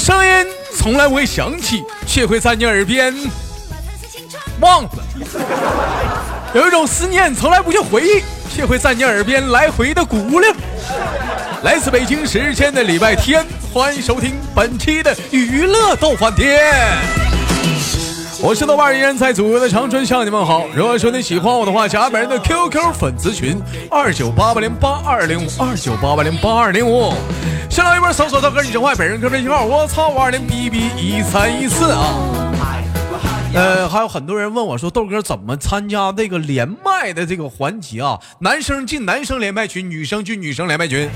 声音从来不会响起，却会在你耳边忘了；有一种思念从来不去回忆，却会在你耳边来回的鼓溜。来自北京时间的礼拜天，欢迎收听本期的娱乐逗翻天。我是豆瓣依然在祖国的长春向你们好。如果说你喜欢我的话，加本人的 QQ 粉丝群二九八八零八二零五二九八八零八二零五。新浪微博搜索豆哥你真坏，本人个人微信号我操五二零 B B 一三一四啊。呃，还有很多人问我说豆哥怎么参加这个连麦的这个环节啊？男生进男生连麦群，女生进女生连麦群。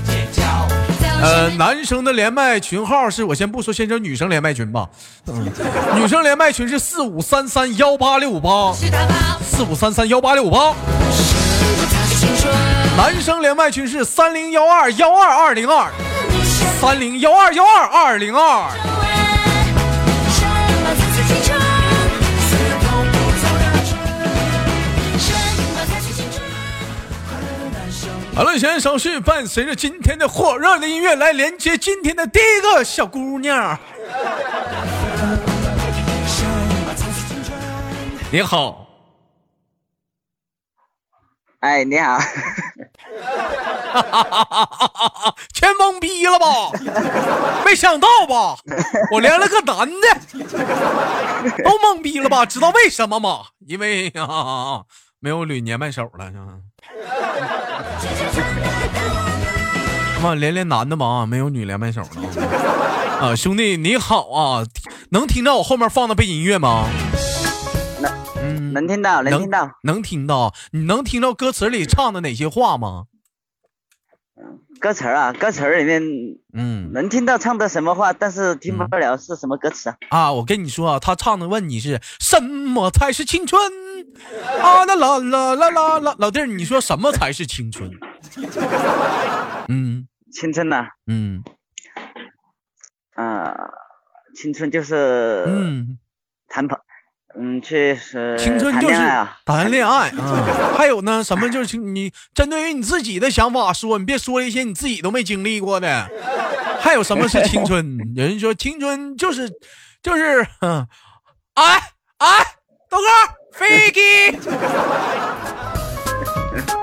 呃，男生的连麦群号是我先不说，先说女生连麦群吧。嗯，女生连麦群是四五三三幺八六五八，四五三三幺八六五八。男生连麦群是三零幺二幺二二零二，三零幺二幺二二零二。好了，先手续伴随着今天的火热的音乐来连接今天的第一个小姑娘。你好，哎，你好，全懵逼了吧？没想到吧？我连了个男的，都懵逼了吧？知道为什么吗？因为 啊，没有捋连麦手了，妈，连连男的嘛，没有女连麦手了啊！兄弟你好啊，能听到我后面放的背景音乐吗？能，听到，能听到，能听到。你能听到歌词里唱的哪些话吗？歌词啊，歌词里面，嗯，能听到唱的什么话，但是听不了是什么歌词啊？啊，我跟你说啊，他唱的问你是什么才是青春？啊，那啦啦啦啦啦，老弟儿，你说什么才是青春？嗯，青春呐，嗯，啊，青春就是嗯，谈朋。嗯，确实，青春就是谈恋爱啊。还有呢，什么就是你针对于你自己的想法说，你别说一些你自己都没经历过的。还有什么是青春？有人说青春就是就是，嗯哎哎，豆哥飞机，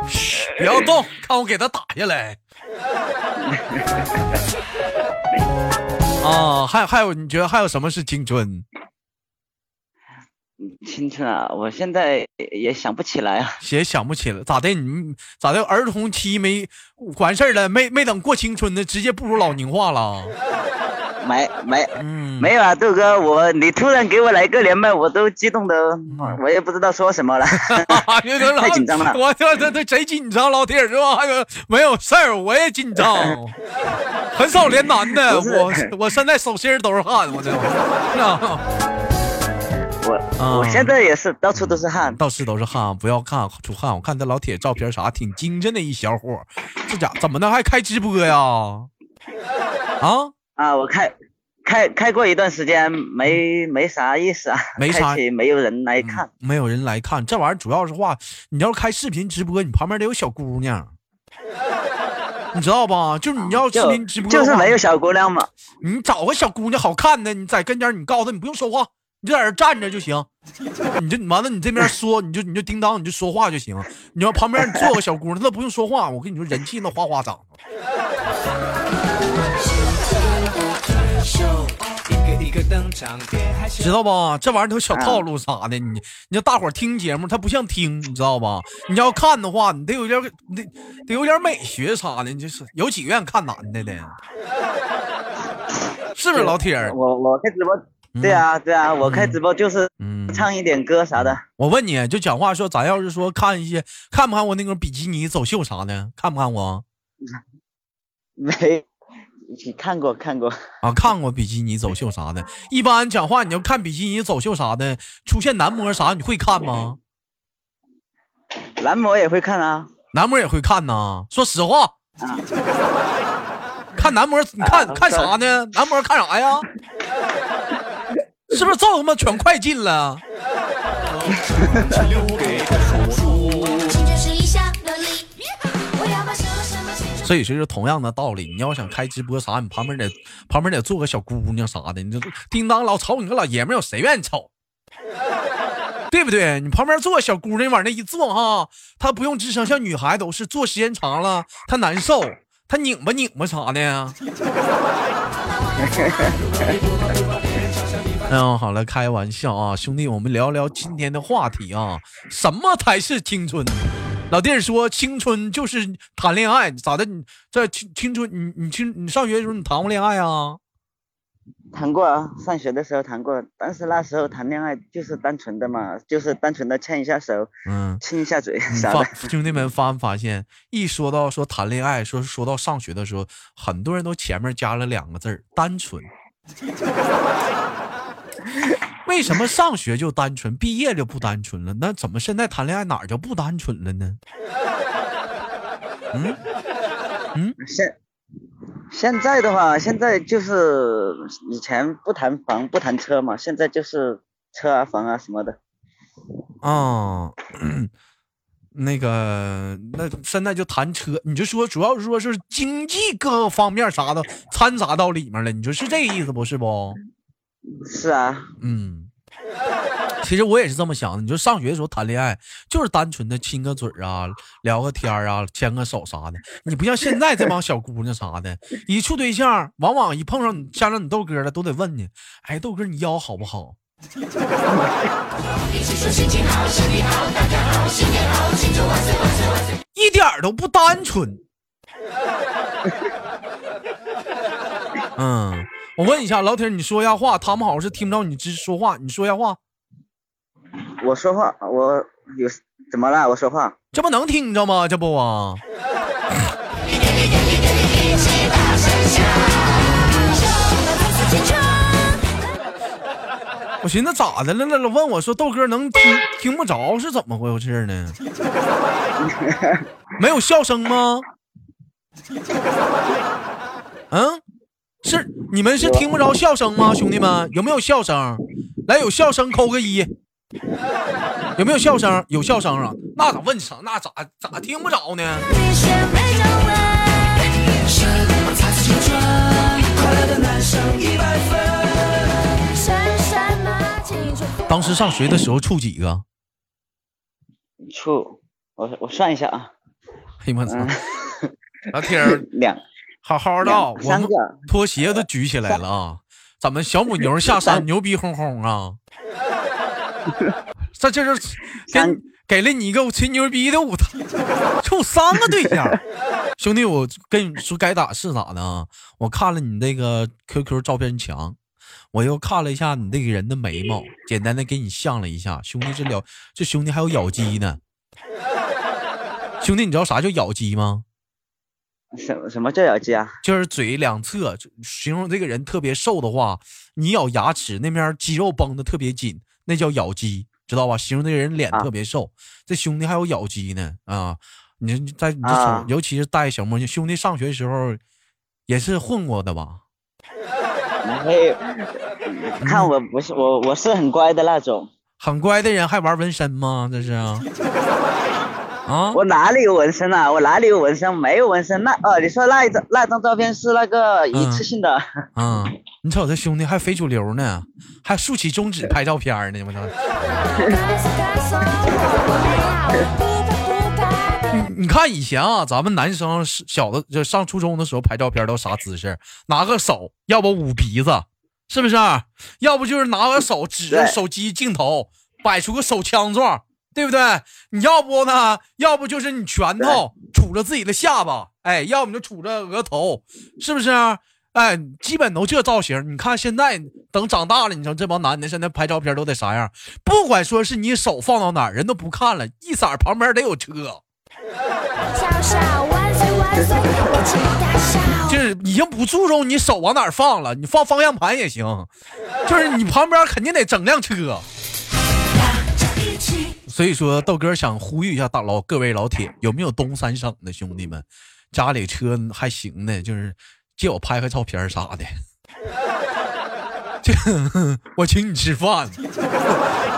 嘘，不要动，看我给他打下来。啊，还有还有，你觉得还有什么是青春？青春啊，我现在也想不起来啊，也想不起来，咋的？你咋的？儿童期没完事儿了，没没等过青春呢，直接步入老龄化了？没没，嗯，没有啊，豆哥，我你突然给我来个连麦，我都激动的，我也不知道说什么了，太紧张了。我这这这贼紧张，老铁是吧？还有没有事儿？我也紧张，很少连男的，我我现在手心都是汗，我这。我我现在也是到处都是汗，到处都是汗，不要看出汗。我看这老铁照片啥挺精神的一小伙，这家怎么的还开直播呀？啊啊！我开开开过一段时间，没没啥意思啊，没啥，没有人来看，没有人来看。这玩意儿主要是话，你要开视频直播，你旁边得有小姑娘，你知道吧？就是你要视频直播，就是没有小姑娘嘛。你找个小姑娘好看的，你在跟前，你告诉她，你不用说话。你就在这站着就行，你就完了，你这边说，你就你就叮当，你就说话就行。你要旁边你坐个小姑娘，那不用说话，我跟你说，人气那哗哗涨。知道吧？这玩意儿都小套路啥的，你你要大伙听节目，他不像听，你知道吧？你要看的话，你得有点得得有点美学啥的，你就是有几个愿意看男的的，是不是老铁儿？我我开直播。对啊，对啊，我开直播就是唱一点歌啥的。我问你就讲话说，咱要是说看一些，看不看我那个比基尼走秀啥的？看不看我？没，看过看过啊，看过比基尼走秀啥的。一般讲话，你要看比基尼走秀啥的，出现男模啥，你会看吗？男模也会看啊，男模也会看呐。说实话，看男模，你看看啥呢？男模看啥呀？是不是照他妈全快进了？所以说是同样的道理，你要想开直播啥，你旁边得旁边得坐个小姑娘啥的，你就叮当老瞅你个老爷们有谁愿意瞅？对不对？你旁边坐个小姑娘往那一坐哈，她不用吱声，像女孩都是坐时间长了她难受，她拧巴拧巴啥的 呀。哎呦，好了，开玩笑啊，兄弟，我们聊聊今天的话题啊，什么才是青春？老弟儿说青春就是谈恋爱，咋的？你这青青春，你你青你上学的时候你谈过恋爱啊？谈过啊，上学的时候谈过，但是那时候谈恋爱就是单纯的嘛，就是单纯的牵一下手，嗯，亲一下嘴啥的。兄弟们发没发现，一说到说谈恋爱，说说到上学的时候，很多人都前面加了两个字儿：单纯。为什么上学就单纯，毕业就不单纯了？那怎么现在谈恋爱哪就不单纯了呢？嗯嗯，现现在的话，现在就是以前不谈房不谈车嘛，现在就是车啊房啊什么的。啊，那个那现在就谈车，你就说主要说是经济各方面啥的掺杂到里面了，你说是这个意思不是不？是啊，嗯，其实我也是这么想的。你说上学的时候谈恋爱，就是单纯的亲个嘴啊，聊个天啊，牵个手啥的。你不像现在这帮小姑娘啥的，一处对象，往往一碰上，加上你豆哥了，都得问你，哎，豆哥你腰好不好？一点都不单纯。嗯。我问一下老铁，你说一下话，他们好像是听不着你直说话，你说一下话。我说话，我有怎么了？我说话，这不能听着吗？这不啊。我寻思咋的了？那老问我说豆哥能听听不着是怎么回事呢？没有笑声吗？嗯？是你们是听不着笑声吗，兄弟们？有没有笑声？来，有笑声扣个一。有没有笑声？有笑声啊？那咋问声？那咋咋听不着呢？当时上学的时候处几个？处，我我算一下啊。哎呀妈！老铁 两。好好的，我们拖鞋都举起来了啊！咱们小母牛下山牛逼哄哄啊！这这是给给了你一个吹牛逼的舞台，处三个对象，兄弟，我跟你说该咋是咋的啊！我看了你那个 QQ 照片墙，我又看了一下你那个人的眉毛，简单的给你像了一下，兄弟这了，这兄弟还有咬肌呢。兄弟，你知道啥叫咬肌吗？什什么叫咬肌啊？就是嘴两侧，形容这个人特别瘦的话，你咬牙齿那边肌肉绷的特别紧，那叫咬肌，知道吧？形容这个人脸特别瘦。这兄弟还有咬肌呢啊！你在你尤其是戴小墨镜，兄弟上学的时候也是混过的吧？没，看我不是我，我是很乖的那种。很乖的人还玩纹身吗？这是啊。啊！我哪里有纹身啊？我哪里有纹身？没有纹身。那哦，你说那一张那张照片是那个一次性的。嗯，你瞅这兄弟还非主流呢，还竖起中指拍照片呢，我操！你你看以前啊，咱们男生小的就上初中的时候拍照片都啥姿势？拿个手，要不捂鼻子，是不是？要不就是拿个手指着手机镜头，摆出个手枪状。对不对？你要不呢？要不就是你拳头杵着自己的下巴，哎，要么就杵着额头，是不是？哎，基本都这造型。你看现在等长大了，你说这帮男的现在拍照片都得啥样？不管说是你手放到哪儿，人都不看了，一色旁边得有车，就是已经不注重你手往哪儿放了，你放方向盘也行，就是你旁边肯定得整辆车。所以说，豆哥想呼吁一下大老各位老铁，有没有东三省的兄弟们，家里车还行的，就是借我拍拍照片啥的，这我请你吃饭，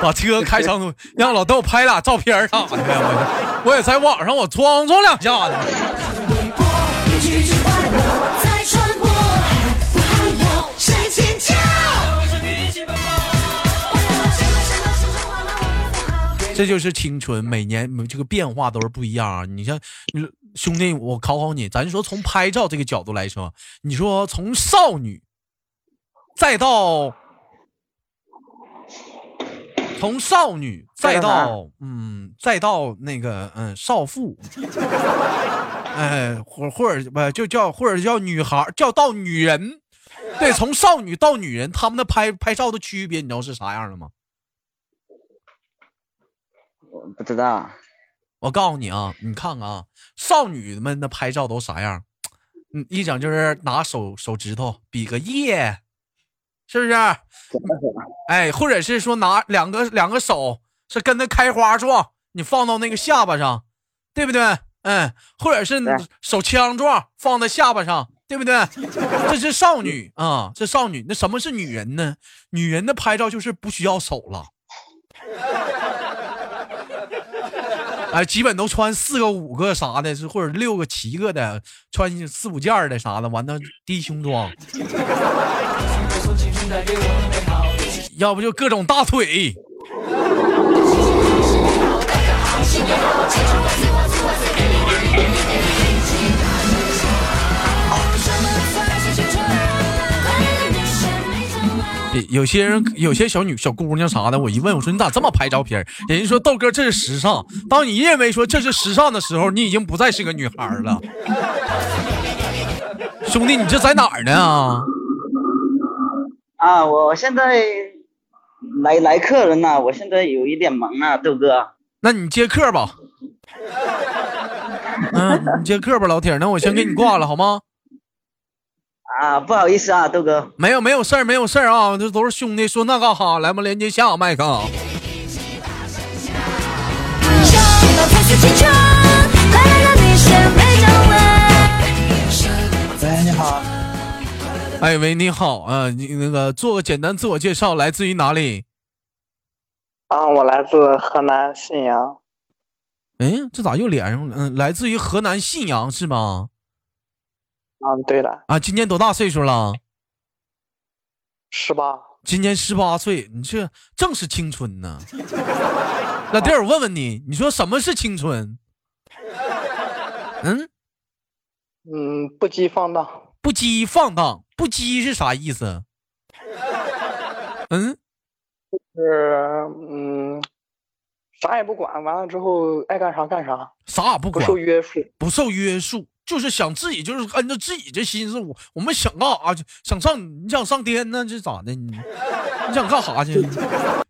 把车开上，让老豆拍俩照片啥的，我我也在网上我装装两下子。这就是青春，每年这个变化都是不一样啊。你像兄弟，我考考你，咱说从拍照这个角度来说，你说从少女再到从少女再到嗯再到那个嗯少妇，哎或或者不就叫或者叫女孩叫到女人，对，从少女到女人，他们的拍拍照的区别，你知道是啥样的吗？不知道，我告诉你啊，你看看啊，少女们的拍照都啥样？嗯，一整就是拿手手指头比个耶，是不是？哎，或者是说拿两个两个手是跟那开花状，你放到那个下巴上，对不对？嗯，或者是手枪状放在下巴上，对不对？这是少女啊，这少女。那什么是女人呢？女人的拍照就是不需要手了。哎，基本都穿四个、五个啥的，是或者六个、七个的，穿四五件的啥的，完了低胸装，要不就各种大腿。有些人，有些小女、小姑娘啥的，我一问，我说你咋这么拍照片？人家说豆哥这是时尚。当你认为说这是时尚的时候，你已经不再是个女孩了。兄弟，你这在哪儿呢？啊，我现在来来客人了，我现在有一点忙啊，豆哥。那你接客吧。嗯，你接客吧，老铁。那我先给你挂了，好吗？啊，不好意思啊，豆哥，没有没有事儿，没有事儿啊，这都是兄弟，说那干哈？来吧，连接下麦克。喂，你好。哎喂，你好啊，你那个做个简单自我介绍，来自于哪里？啊，我来自河南信阳。哎，这咋又连上了？嗯，来自于河南信阳是吗？嗯，对了啊，今年多大岁数了？十八。今年十八岁，你这正是青春呢。老弟儿，我问问你，你说什么是青春？嗯嗯，不羁放荡。不羁放荡，不羁是啥意思？嗯，就是嗯，啥也不管，完了之后爱干啥干啥，啥也不管，不受约束，不受约束。就是想自己，就是按照自己这心思，我我们想干啥去？想上你想上天呢？这咋的？你你想干啥去？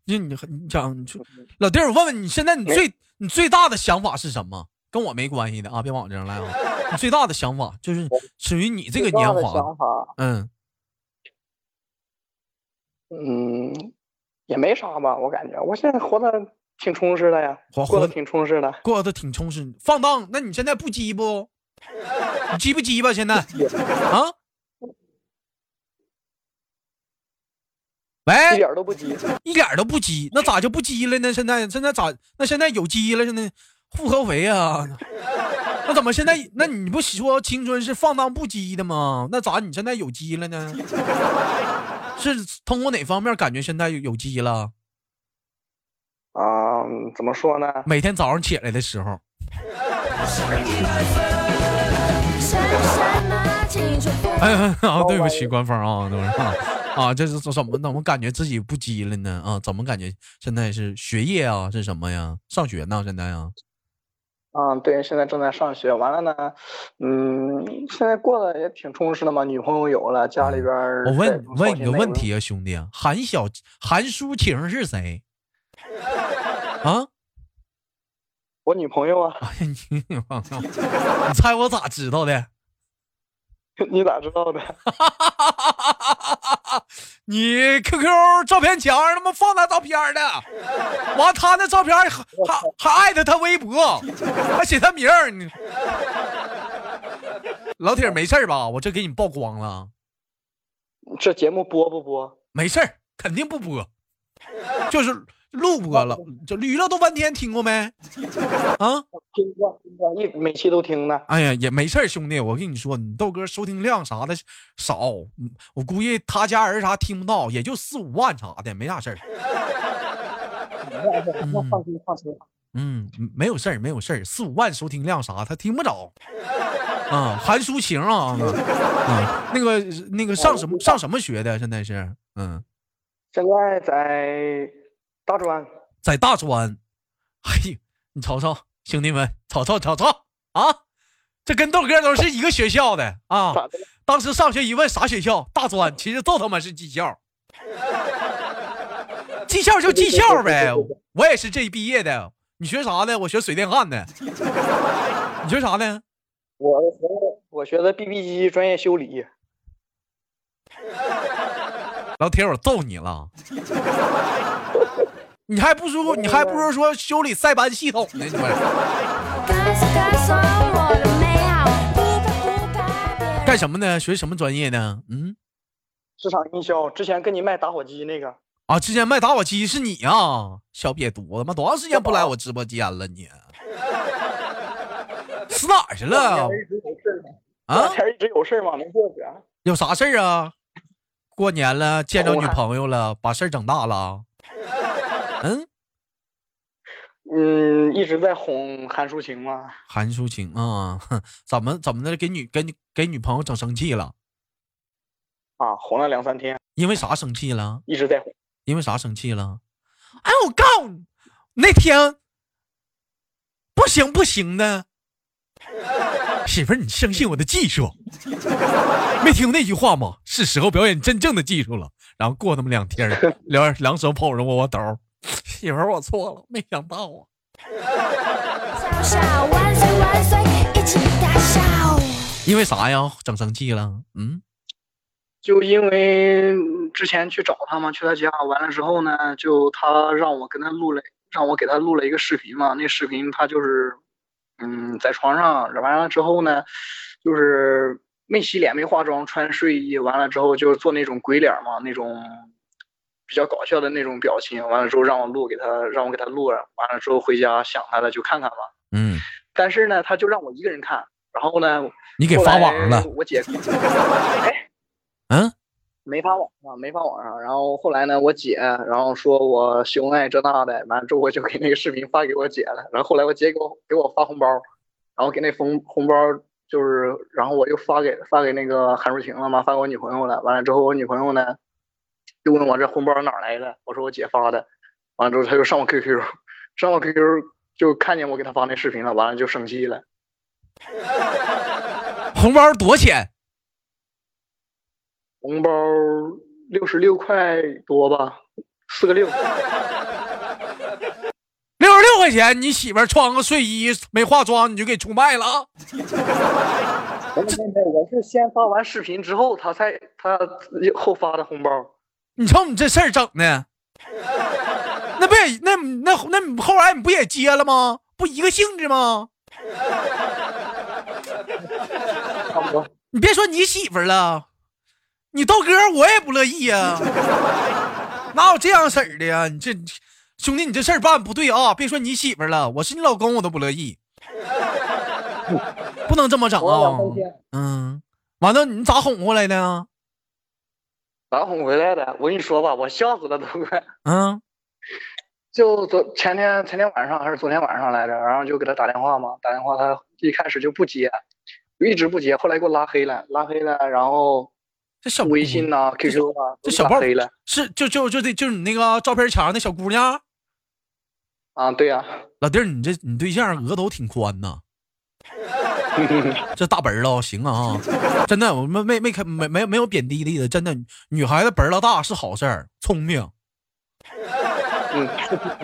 你你你想就老弟，我问问你，现在你最你最大的想法是什么？跟我没关系的啊！别往这上来啊！你最大的想法就是属于你这个年华。嗯嗯，也没啥吧，我感觉我现在活的挺充实的呀，活的挺充实的，过得挺充实。放荡？那你现在不羁不？你急不急吧？现在啊？喂，一点都不急，一点都不急。那咋就不急了呢？现在现在咋？那现在有鸡了？现在复合肥啊？那怎么现在？那你不说青春是放荡不羁的吗？那咋你现在有鸡了呢？是通过哪方面感觉现在有鸡了？啊，怎么说呢？每天早上起来的时候。哎，啊，对不起，官方啊，都是啊，这是怎么怎么感觉自己不羁了呢？啊，怎么感觉现在是学业啊？是什么呀？上学呢？现在呀？嗯，对，现在正在上学。完了呢，嗯，现在过得也挺充实的嘛，女朋友有了，家里边。我问问你个问题啊，兄弟，韩小韩淑晴是谁？啊？我女朋友啊！哎 呀，你你猜我咋知道的？你咋知道的？你 QQ 照片墙他妈放他照片的，完他那照片还还还艾特他微博，还写他名儿。老铁没事吧？我这给你曝光了。这节目播不播？没事肯定不播，就是。录播了，这娱乐都半天听过没？啊，听过，听过，一每期都听呢。哎呀，也没事兄弟，我跟你说，你豆哥收听量啥的少，我估计他家人啥听不到，也就四五万啥的，没啥事儿。放心放心。嗯，没有事儿，没有事儿，四五万收听量啥，他听不着。啊，韩抒情啊，嗯，那个那个上什么上什么学的？现在是，嗯，现在在大专，在大专。嘿，你瞅瞅，兄弟们，瞅瞅瞅瞅啊，这跟豆哥都是一个学校的啊。当时上学一问啥学校，大专，其实都他妈是技校。技校就技校呗，我也是这毕业的。你学啥的？我学水电焊的。你学啥的？我学我学的 BB 机专业修理。老铁，我揍你了！你还不如你还不如说修理塞班系统呢，你们。干什么呢？学什么专业呢？嗯，市场营销。之前跟你卖打火机那个。啊！之前卖打火机是你啊，小瘪犊子！妈，多长时间不来我直播间了？你死哪去了？啊？前一直有事吗？没过去。有啥事儿啊？过年了，见着女朋友了，把事儿整大了。嗯嗯，一直在哄韩淑晴吗？韩淑晴啊，怎么怎么的？给女给给女朋友整生气了？啊，哄了两三天。因为啥生气了？一直在哄。因为啥生气了？哎，我告诉你，那天不行不行的，媳妇儿，你相信我的技术。没听那句话吗？是时候表演真正的技术了。然后过那么两天，两两手捧着窝窝兜，媳妇儿，我错了，没想到啊。因为啥呀？整生气了？嗯。就因为之前去找他嘛，去他家完了之后呢，就他让我跟他录了，让我给他录了一个视频嘛。那视频他就是，嗯，在床上完了之后呢，就是没洗脸、没化妆、穿睡衣，完了之后就做那种鬼脸嘛，那种比较搞笑的那种表情。完了之后让我录给他，让我给他录了。完了之后回家想他了就看看吧。嗯。但是呢，他就让我一个人看。然后呢，你给发网上了？我姐。哎。嗯，没发网上，没发网上。然后后来呢，我姐，然后说我秀恩爱这那的，完了之后我就给那个视频发给我姐了。然后后来我姐给我给我发红包，然后给那红红包就是，然后我又发给发给那个韩淑婷了嘛，发给我女朋友了。完了之后我女朋友呢，就问我这红包哪来的，我说我姐发的。完了之后他就上我 QQ，上我 QQ 就看见我给他发那视频了，完了就生气了。红包多少钱？红包六十六块多吧，四个六，六十六块钱，你媳妇穿个睡衣没化妆你就给出卖了？我是先发完视频之后，他才他后发的红包。你瞅你这事儿整的，那不也那那那后来你不也接了吗？不一个性质吗？你别说你媳妇了。你豆哥，我也不乐意呀，哪有这样式儿的呀？你这兄弟，你这事儿办不对啊！别说你媳妇了，我是你老公，我都不乐意，不能这么整啊！嗯，完了，你咋哄过来的？咋哄回来的？我跟你说吧，我笑死了，都快。嗯，就昨前天前天晚上还是昨天晚上来着，然后就给他打电话嘛，打电话他一开始就不接，就一直不接，后来给我拉黑了，拉黑了，然后。这小微信呐，QQ 啊，这小包是就就就这就是你那个照片墙那小姑娘啊，对呀，老弟儿，你这你对象额头挺宽呐，这大本了，行啊，真的，我们没没看没没没有贬低的意思，真的，女孩子本儿大是好事儿，聪明，嗯，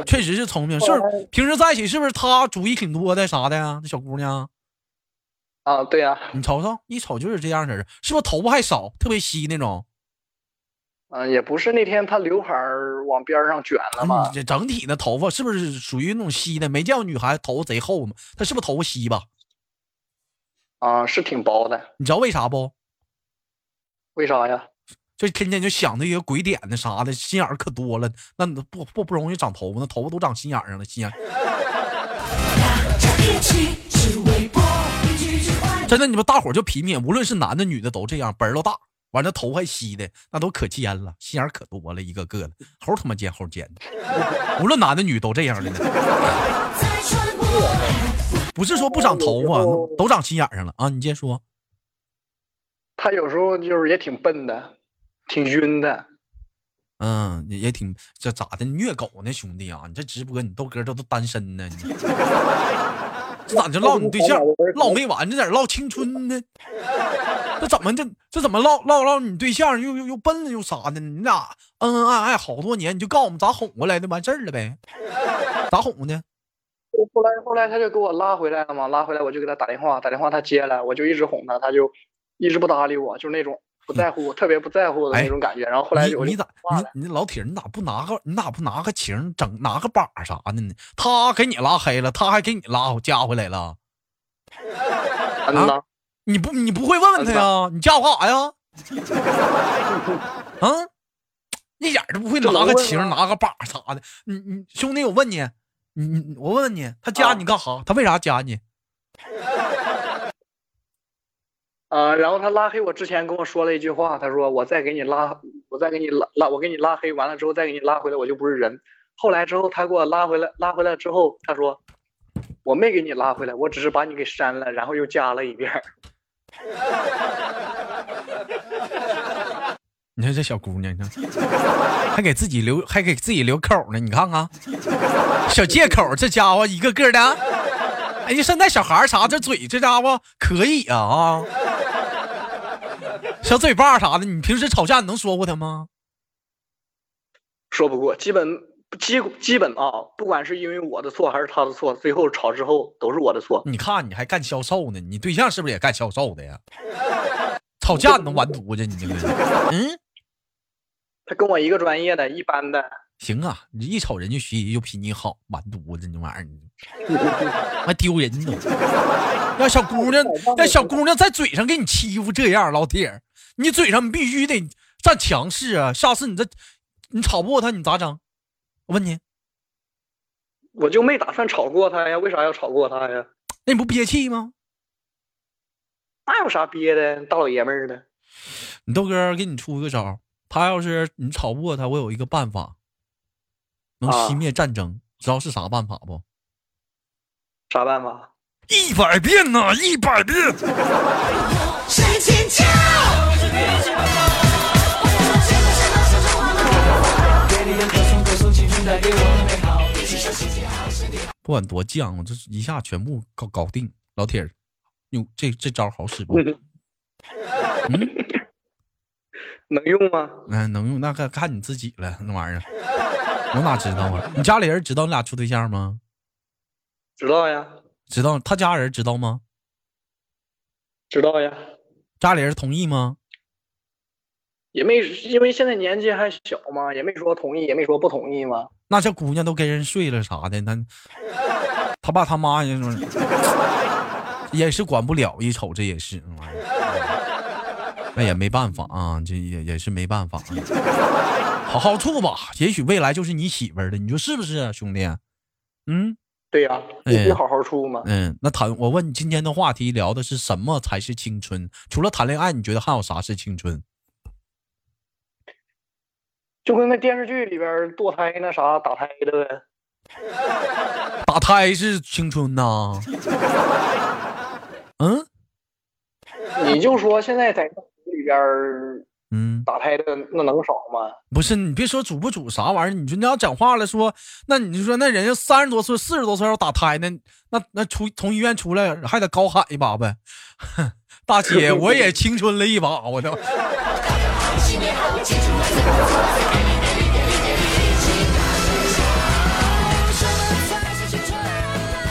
确实是聪明，是？平时在一起是不是她主意挺多的啥的呀？那小姑娘。啊，对呀，你瞅瞅，一瞅就是这样式的，是不是头发还少，特别稀那种？嗯，也不是，那天他刘海儿往边上卷了嘛。这整体的头发是不是属于那种稀的？没见过女孩子头发贼厚吗？她是不是头发稀吧？啊，是挺薄的。你知道为啥不？为啥呀？就天天就想那些鬼点子啥的，心眼儿可多了。那不不不容易长头发，那头发都长心眼上了，心眼。真的，你们大伙儿就品品，无论是男的女的都这样，本儿都大，完了头还稀的，那都可尖了，心眼可多了，一个个的，猴他妈尖猴尖的，无论男的女都这样的呢。不是说不长头发，都长心眼上了啊！你接着说。他有时候就是也挺笨的，挺晕的。嗯，也也挺这咋的？虐狗呢，兄弟啊！你这直播，你豆哥这都单身呢，你这咋就唠你对象唠没完？这咋唠青春呢？这怎么这这怎么唠唠唠你对象又又又笨了又啥的？你俩恩恩爱爱好多年，你就告诉我们咋哄过来的，完事儿了呗？咋哄的？后来后来他就给我拉回来了嘛，拉回来我就给他打电话，打电话他接了，我就一直哄他，他就一直不搭理我，就是那种。不在乎，特别不在乎的那种感觉。然后后来你咋你你老铁，你咋不拿个你咋不拿个情整拿个把啥的呢？他给你拉黑了，他还给你拉加回来了。啊？你不你不会问问他呀？你加我干啥呀？啊？一点都不会拿个情拿个把啥的。你你兄弟，我问你，你你我问问你，他加你干啥？他为啥加你？啊，然后他拉黑我之前跟我说了一句话，他说我再给你拉，我再给你拉拉，我给你拉黑完了之后再给你拉回来，我就不是人。后来之后他给我拉回来，拉回来之后他说我没给你拉回来，我只是把你给删了，然后又加了一遍。你看这小姑娘，你看还给自己留还给自己留口呢，你看看小借口，这家伙一个个的。哎呀，现在小孩啥这嘴这家伙可以啊啊！小嘴巴啥的，你平时吵架你能说过他吗？说不过，基本基基本啊，不管是因为我的错还是他的错，最后吵之后都是我的错。你看你还干销售呢，你对象是不是也干销售的呀？吵架你能完犊子？你这个，嗯，他跟我一个专业的，一般的。行啊，你一瞅人家学习就比你好，完犊子，你玩意儿，还丢人呢。让小姑娘，让小姑娘在嘴上给你欺负这样，老铁。你嘴上必须得占强势啊！下次你这你吵不过他，你咋整？我问你，我就没打算吵过他呀，为啥要吵过他呀？那你不憋气吗？那有啥憋的？大老爷们儿的。你豆哥给你出个招，他要是你吵不过他，我有一个办法，能熄灭战争，知道是啥办法不？啥办法？一百遍呐，一百遍。不管多犟，我这一下全部搞搞定。老铁，用这这招好使不？嗯，能用吗？嗯，能用，那看看你自己了。那玩意儿，我哪知道啊？你家里人知道你俩处对象吗？知道呀。知道他家人知道吗？知道呀。家里人同意吗？也没，因为现在年纪还小嘛，也没说同意，也没说不同意嘛。那这姑娘都跟人睡了啥的，那他爸他妈也是 也是管不了，一瞅这也是，那也没办法啊，这也也是没办法。好好处吧，也许未来就是你媳妇儿的，你说是不是，啊兄弟？嗯，对呀，你好好处嘛。嗯，那谈，我问你，今天的话题聊的是什么才是青春？除了谈恋爱，你觉得还有啥是青春？就跟那电视剧里边堕胎那啥打胎的呗，打胎是青春呐。嗯，你就说现在在里边嗯，打胎的那能少吗？不是，你别说主不主啥玩意儿，你说你要讲话了说，那你就说那人家三十多岁、四十多岁要打胎呢，那那出从医院出来还得高喊一把呗，大姐我也青春了一把，我都。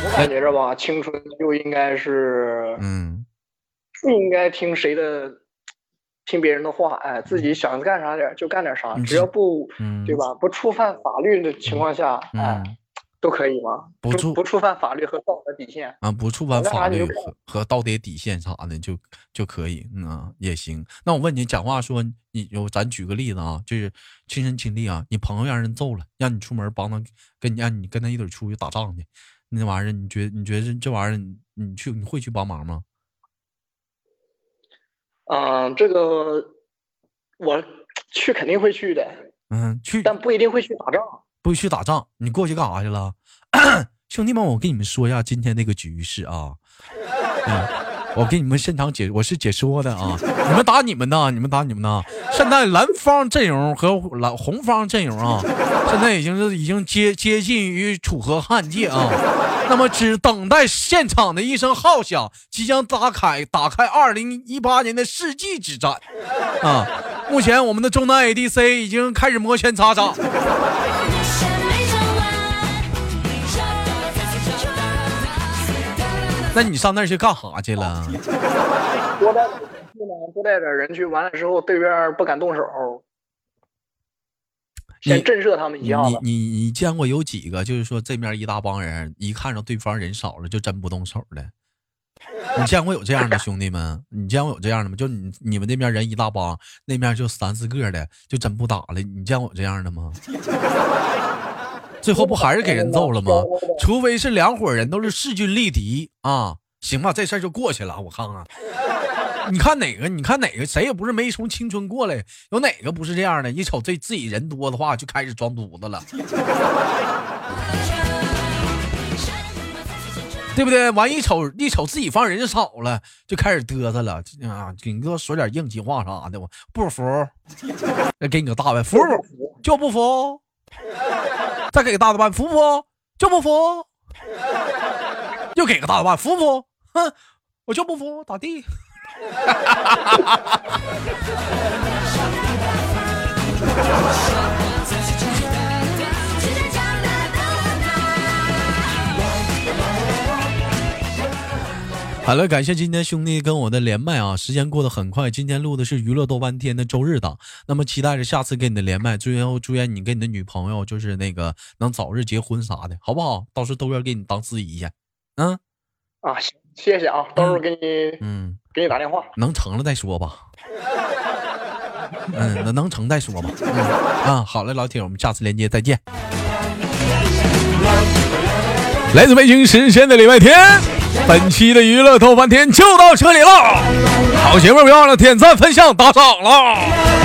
我感觉着吧，青春就应该是，嗯，不应该听谁的，听别人的话，哎，自己想干啥点就干点啥，只要不，对吧？不触犯法律的情况下，哎。都可以吗？不触不触犯法律和道德底线啊，不触犯法律和和道德底线啥的就就可以，嗯，也行。那我问你，讲话说你有，咱举个例子啊，就是亲身经历啊，你朋友让人揍了，让你出门帮他，跟你让你跟他一起出去打仗去，那玩意儿，你觉你觉得这玩意儿，你去你会去帮忙吗？嗯，这个我去肯定会去的。嗯，去，但不一定会去打仗。不去打仗，你过去干啥去了？兄弟们，我跟你们说一下今天那个局势啊。嗯，我给你们现场解，我是解说的啊。你们打你们的，你们打你们的。现在蓝方阵容和蓝红方阵容啊，现在已经是已经接接近于楚河汉界啊。那么只等待现场的一声号响，即将打开打开二零一八年的世纪之战啊！目前我们的中单 ADC 已经开始摩拳擦掌。那你上那去干啥去了？多带点人去呢，多带点人去，完了之后对面不敢动手。先震慑他们一下子。你你你见过有几个，就是说这面一大帮人，一看着对方人少了，就真不动手的？你见过有这样的兄弟们？你见过有这样的吗？就你你们那边人一大帮，那面就三四个的，就真不打了？你见过有这样的吗？最后不还是给人揍了吗？除非是两伙人都是势均力敌啊，行吧，这事儿就过去了。我看看。你看哪个？你看哪个？谁也不是没从青春过来，有哪个不是这样的？一瞅这自己人多的话，就开始装犊子了，对不对？完一瞅一瞅自己方人少了，就开始嘚瑟了啊！给你给我说点硬气话啥的，我不服，再 给你个大碗，服不服？就不服？再给个大的碗，服不服？就不服？又给个大的碗，服不服？哼，我就不服，咋地？好了，感谢今天兄弟跟我的连麦啊！时间过得很快，今天录的是娱乐豆瓣天的周日档，那么期待着下次跟你的连麦，最后祝愿你跟你的女朋友就是那个能早日结婚啥的，好不好？到时候都要给你当司仪去，嗯，啊行。谢谢啊，到时候给你，嗯，给你打电话，能成了再说吧。嗯，那能成再说吧。嗯啊，好嘞，老铁，我们下次连接再见。来自北京时间的礼拜天，本期的娱乐逗翻天就到这里了。好节目别忘了点赞、分享、打赏了。